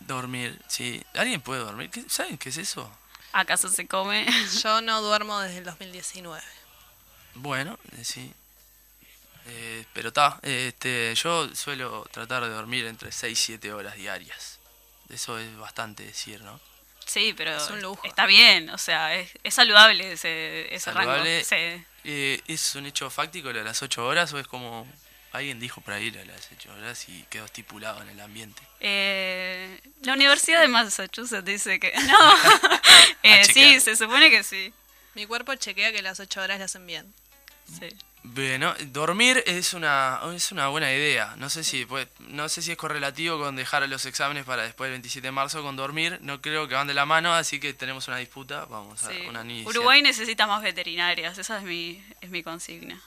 Dormir, sí. ¿Alguien puede dormir? ¿Qué- ¿Saben qué es eso? ¿Acaso se come? Yo no duermo desde el 2019. Bueno, eh, sí. Eh, pero está, este, yo suelo tratar de dormir entre 6 y 7 horas diarias. Eso es bastante decir, ¿no? Sí, pero Es un lujo. está bien, o sea, es, es saludable ese, ese Saludable. rango. Sí. Eh, ¿Es un hecho fáctico lo de las 8 horas o es como alguien dijo ahí lo de las 8 horas y quedó estipulado en el ambiente? Eh, la Universidad de Massachusetts dice que... No, Eh, A sí, se supone que sí. Mi cuerpo chequea que las 8 horas le hacen bien. sí. Bueno, dormir es una, es una buena idea. No sé si pues, no sé si es correlativo con dejar los exámenes para después del 27 de marzo con dormir. No creo que van de la mano, así que tenemos una disputa. Vamos a sí. una inicia. Uruguay necesita más veterinarias, esa es mi, es mi consigna.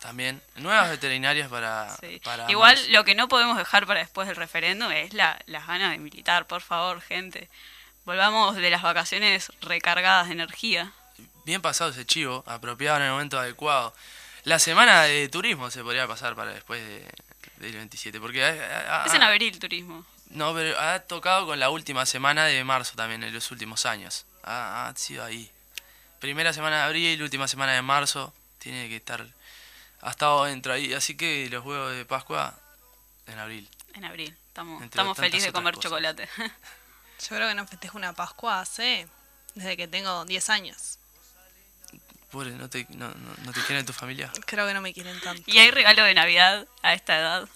También nuevas veterinarias para, Sí. para Igual marzo. lo que no podemos dejar para después del referéndum es la, las ganas de militar, por favor, gente. Volvamos de las vacaciones recargadas de energía. bien pasado ese chivo, apropiado en el momento adecuado. La semana de turismo se podría pasar para después de, del 27, porque ha- ha- Es en abril turismo. no, pero ha tocado con la última semana de marzo también en los últimos años. Ha, ha sido ahí. Primera semana de abril, última semana de marzo, tiene que estar ha estado dentro ahí, así que los huevos de Pascua en abril. En abril. Estamos, estamos felices de comer cosas. chocolate. Yo creo que no festejo una Pascua hace desde que tengo 10 años. Pobre, ¿no te, no, no, no te quieren tu familia? Creo que no me quieren tanto. ¿Y hay regalo de Navidad a esta edad?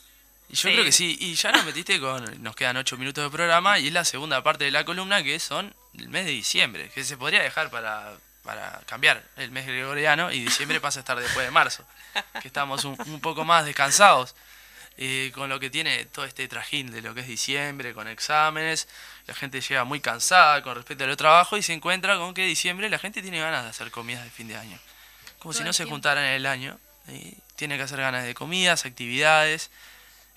Y yo Sí. creo que sí, y ya nos metiste con, nos quedan ocho minutos de programa y es la segunda parte de la columna que son el mes de diciembre, que se podría dejar para, para cambiar el mes gregoriano y diciembre pasa a estar después de marzo, que estamos un, un poco más descansados. Eh, con lo que tiene todo este trajín de lo que es diciembre, con exámenes, la gente llega muy cansada con respecto a lo trabajo y se encuentra con que diciembre la gente tiene ganas de hacer comidas de fin de año. Como si no se juntaran en el año. tiene que hacer ganas de comidas, actividades,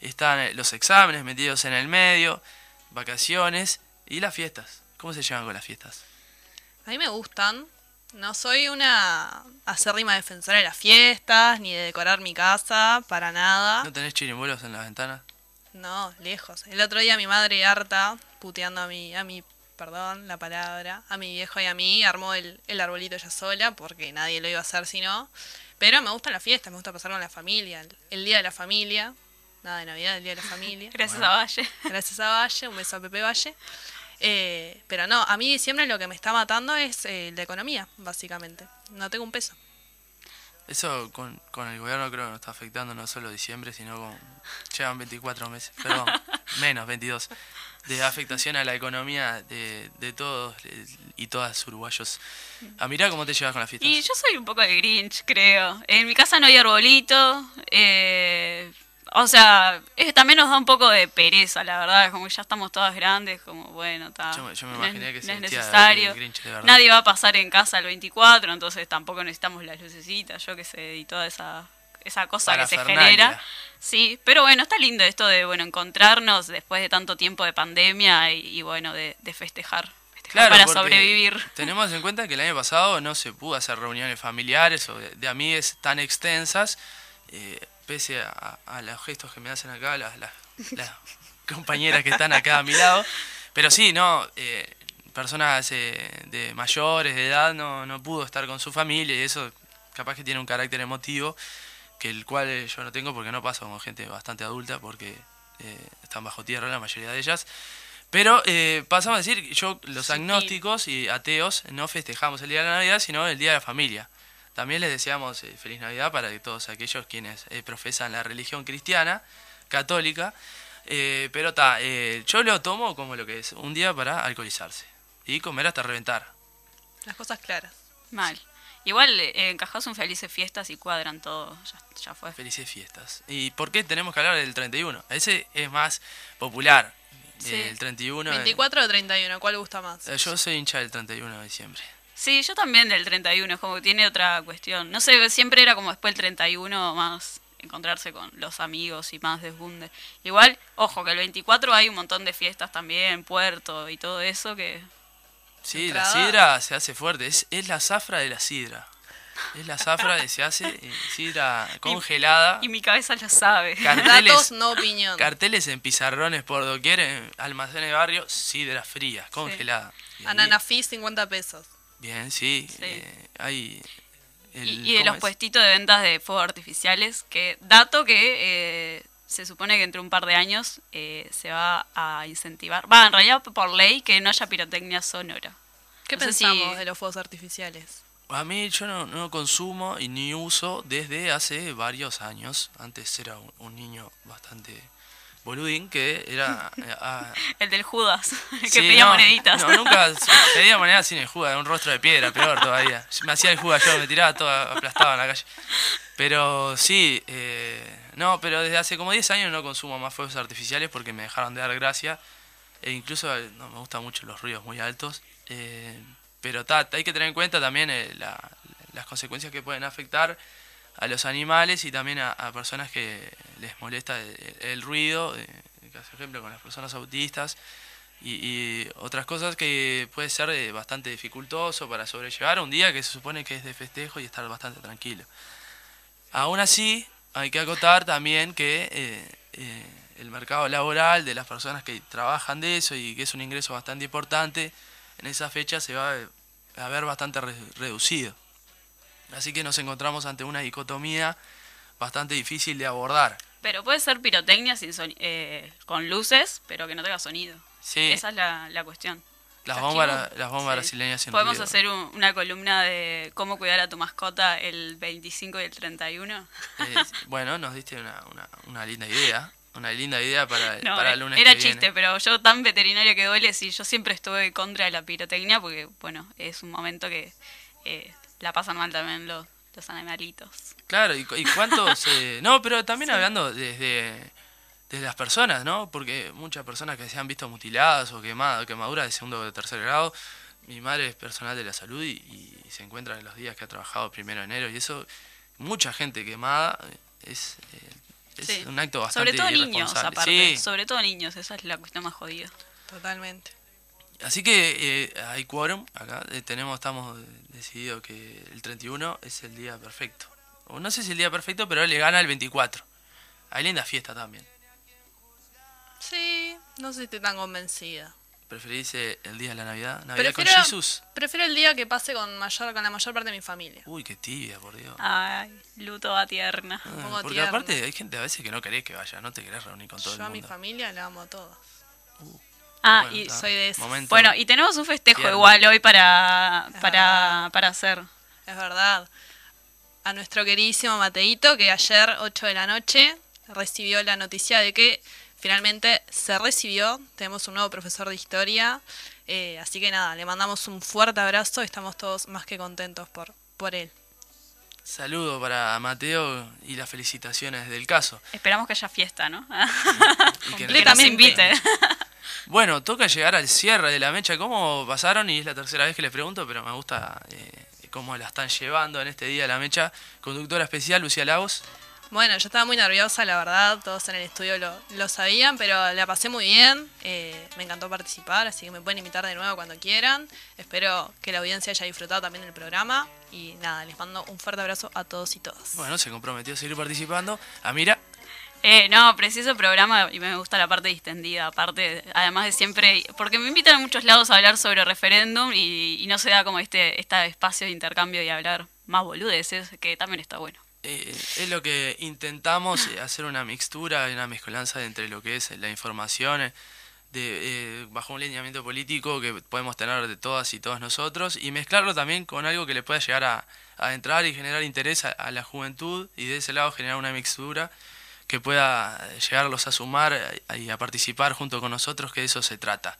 están eh, los exámenes metidos en el medio, vacaciones y las fiestas. ¿Cómo se llevan con las fiestas? A mí me gustan. No soy una acérrima defensora de las fiestas, ni de decorar mi casa, para nada. ¿No tenés chirimbolos en las ventanas? No, lejos. El otro día mi madre harta, puteando a mi, a mi, perdón, la palabra, a mi viejo y a mí, armó el, el arbolito ella sola, porque nadie lo iba a hacer si no. Pero me gustan las fiestas, me gusta pasar con la familia, el, el día de la familia. Nada de Navidad, el día de la familia. Gracias a Valle. Gracias a Valle, un beso a Pepe Valle. Eh, pero no, a mí diciembre lo que me está matando es eh, la economía, básicamente. No tengo un peso. Eso con, con el gobierno creo que nos está afectando no solo diciembre, sino con... Llevan 24 meses, perdón, menos 22, de afectación a la economía de, de todos y todas uruguayos. A mirar cómo te llevas con las fiestas. Y yo soy un poco de Grinch, creo. En mi casa no hay arbolito. eh, o sea, es- también nos da un poco de pereza, la verdad. Como que ya estamos todas grandes, como bueno, está. Yo me- yo imaginé que no es necesario. Grinch, de. Nadie va a pasar en casa el 24, entonces tampoco necesitamos las lucecitas, yo que sé, y toda esa, esa cosa que se genera. Sí, pero bueno, está lindo esto de bueno encontrarnos después de tanto tiempo de pandemia y, y, bueno, de, de festejar. Claro, para sobrevivir. Tenemos en cuenta que el año pasado no se pudo hacer reuniones familiares o de, de amigues tan extensas, eh, pese a, a los gestos que me hacen acá las, las- las compañeras que están acá a mi lado. Pero sí, no, eh, personas eh, de mayores, de edad, no, no pudo estar con su familia y eso capaz que tiene un carácter emotivo, que el cual eh, yo no tengo porque no paso con gente bastante adulta porque eh, están bajo tierra la mayoría de ellas. Pero eh, pasamos a decir, yo, los agnósticos y ateos, no festejamos el Día de la Navidad, sino el Día de la Familia. También les deseamos eh, feliz Navidad para que todos aquellos quienes eh, profesan la religión cristiana, católica. Eh, pero ta, eh, yo lo tomo como lo que es, un día para alcoholizarse y comer hasta reventar. Las cosas claras. Mal. Igual eh, encajás un felices fiestas y cuadran todo. Ya, ya fue. Felices fiestas. ¿Y por qué tenemos que hablar del 31? Ese es más popular. Sí. El 31. eh, 24 o 31, ¿cuál gusta más? eh, yo soy hincha del 31 de diciembre. Sí, yo también del 31, es como que tiene otra cuestión. No sé, siempre era como después del 31 más encontrarse con los amigos y más desbunde. Igual, ojo, que el 24 hay un montón de fiestas también, puerto y todo eso que... Sí, Entrada. la sidra se hace fuerte. Es, es la zafra de la sidra. Es la zafra que se hace eh, sidra congelada. Y mi cabeza lo sabe. Carteles, Datos, no opinión. carteles en pizarrones por doquier, en almacenes de barrio, sidra fría, congelada. Ahí- Ananafí, 50 pesos. Bien, sí. Sí. eh, hay el- Y, y de ¿cómo los es? puestitos de ventas de fuegos artificiales, que dato que eh, se supone que entre un par de años eh, se va a incentivar, va, en realidad por ley, que no haya pirotecnia sonora. ¿Qué No sé si- pensamos de los fuegos artificiales? A mí yo no, no consumo y ni uso desde hace varios años. Antes era un, un niño bastante boludín que era... eh, ah, El del Judas, que sí, pedía no, moneditas. No, nunca pedía monedas sin el era un rostro de piedra, peor todavía. Me hacía el jugo yo, me tiraba todo aplastado en la calle. Pero sí, eh, no, pero desde hace como 10 años no consumo más fuegos artificiales porque me dejaron de dar gracia. E incluso eh, no me gustan mucho los ruidos muy altos. eh, pero ta, hay que tener en cuenta también eh, la- las consecuencias que pueden afectar a los animales y también a, personas que les molesta el, ruido, eh, por ejemplo con las personas autistas y, otras cosas que puede ser eh, bastante dificultoso para sobrellevar un día que se supone que es de festejo y estar bastante tranquilo. Aún así, hay que acotar también que eh, eh, el mercado laboral de las personas que trabajan de eso y que es un ingreso bastante importante, en esa fecha se va a ver bastante re- reducido. Así que nos encontramos ante una dicotomía bastante difícil de abordar. Pero puede ser pirotecnia sin eh, con luces, pero que no tenga sonido. Sí, Esa es la, la cuestión. las bombas, las bombas Sí. brasileñas sin Podemos ruido. hacer un- una columna de cómo cuidar a tu mascota el 25 y el 31. Eh, bueno, nos diste una, una, una linda idea. Una linda idea para, No, para eh, el lunes era que chiste, viene. pero yo tan veterinaria que duele, sí, yo siempre estuve contra de la pirotecnia porque, bueno, es un momento que eh, la pasan mal también los, los animalitos. Claro, y, cu- y cuántos... eh, no, pero también hablando desde, desde las personas, ¿no? Porque muchas personas que se han visto mutiladas o quemadas, quemaduras de segundo o de tercer grado, mi madre es personal de la salud y, y se encuentra en los días que ha trabajado primero de enero y eso, mucha gente quemada es, eh, es Sí. un acto bastante Sobre todo niños, aparte. Sí. Sobre todo niños, esa es la cuestión más jodida. Totalmente. Así que eh, hay quórum acá, eh, tenemos, estamos decididos que el 31 es el día perfecto. O no sé si el día perfecto, pero le gana el 24. Hay linda fiesta también. Sí, no sé si estoy tan convencida. ¿Preferís eh, el día de la Navidad? ¿Navidad Prefiero, con Jesús? prefiero el día que pase con mayor con la mayor parte de mi familia. Uy, qué tibia, por Dios. Ay, luto a tierna. Ah, porque tierna. aparte hay gente a veces que no querés que vaya, no te querés reunir con todo Yo a el mi mundo. familia la amo a todos. Ah, Bueno, y soy de esas. Momento. bueno, y tenemos un festejo Tierno. igual hoy para, para, para hacer. Es verdad. A nuestro queridísimo Mateito, que ayer, 8 de la noche, recibió la noticia de que finalmente se recibió. Tenemos un nuevo profesor de historia. eh, así que nada, le mandamos un fuerte abrazo. Estamos todos más que contentos por, por él. Saludo para Mateo y las felicitaciones del caso. Esperamos que haya fiesta, ¿no? Y que- que nos invite. Bueno, toca llegar al cierre de la mecha. ¿Cómo pasaron? Y es la tercera vez que les pregunto, pero me gusta eh, cómo la están llevando en este día de la mecha. Conductora especial, Lucía Lagos. Bueno, yo estaba muy nerviosa, la verdad. Todos en el estudio lo, lo sabían, pero la pasé muy bien. eh, me encantó participar, así que me pueden invitar de nuevo cuando quieran. Espero que la audiencia haya disfrutado también del programa. Y nada, les mando un fuerte abrazo a todos y todas. Bueno, se comprometió a seguir participando. Amira, Eh, no, preciso programa y me gusta la parte distendida, aparte, además de siempre, porque me invitan a muchos lados a hablar sobre referéndum y, y no se da como este, este espacio de intercambio y hablar más boludeces, que también está bueno. Eh, es lo que intentamos, eh, hacer una mixtura, una mezcolanza entre lo que es la información, eh, de, eh, bajo un lineamiento político que podemos tener de todas y todos nosotros, y mezclarlo también con algo que le pueda llegar a, entrar y generar interés a, a la juventud, y de ese lado generar una mixtura que pueda llegarlos a sumar eh, y a participar junto con nosotros, que de eso se trata.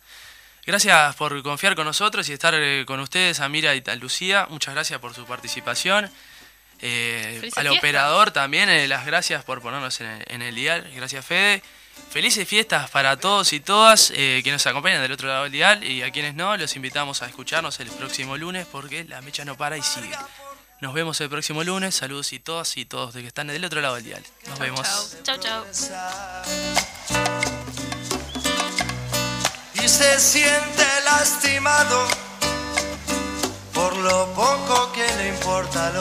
Gracias por confiar con nosotros y estar eh, con ustedes, Amira y Lucía. Muchas gracias por su participación. Eh, al fiestas. operador también, eh, las gracias por ponernos en el, en el dial. Gracias, Fede. Felices fiestas para todos y todas eh, que nos acompañan del otro lado del dial y a quienes no, los invitamos a escucharnos el próximo lunes porque la mecha no para y sigue. Nos vemos el próximo lunes. Saludos y todas y todos de que están del otro lado del dial. Nos vemos. Chau, chau. y se siente lastimado por lo poco que le importa lo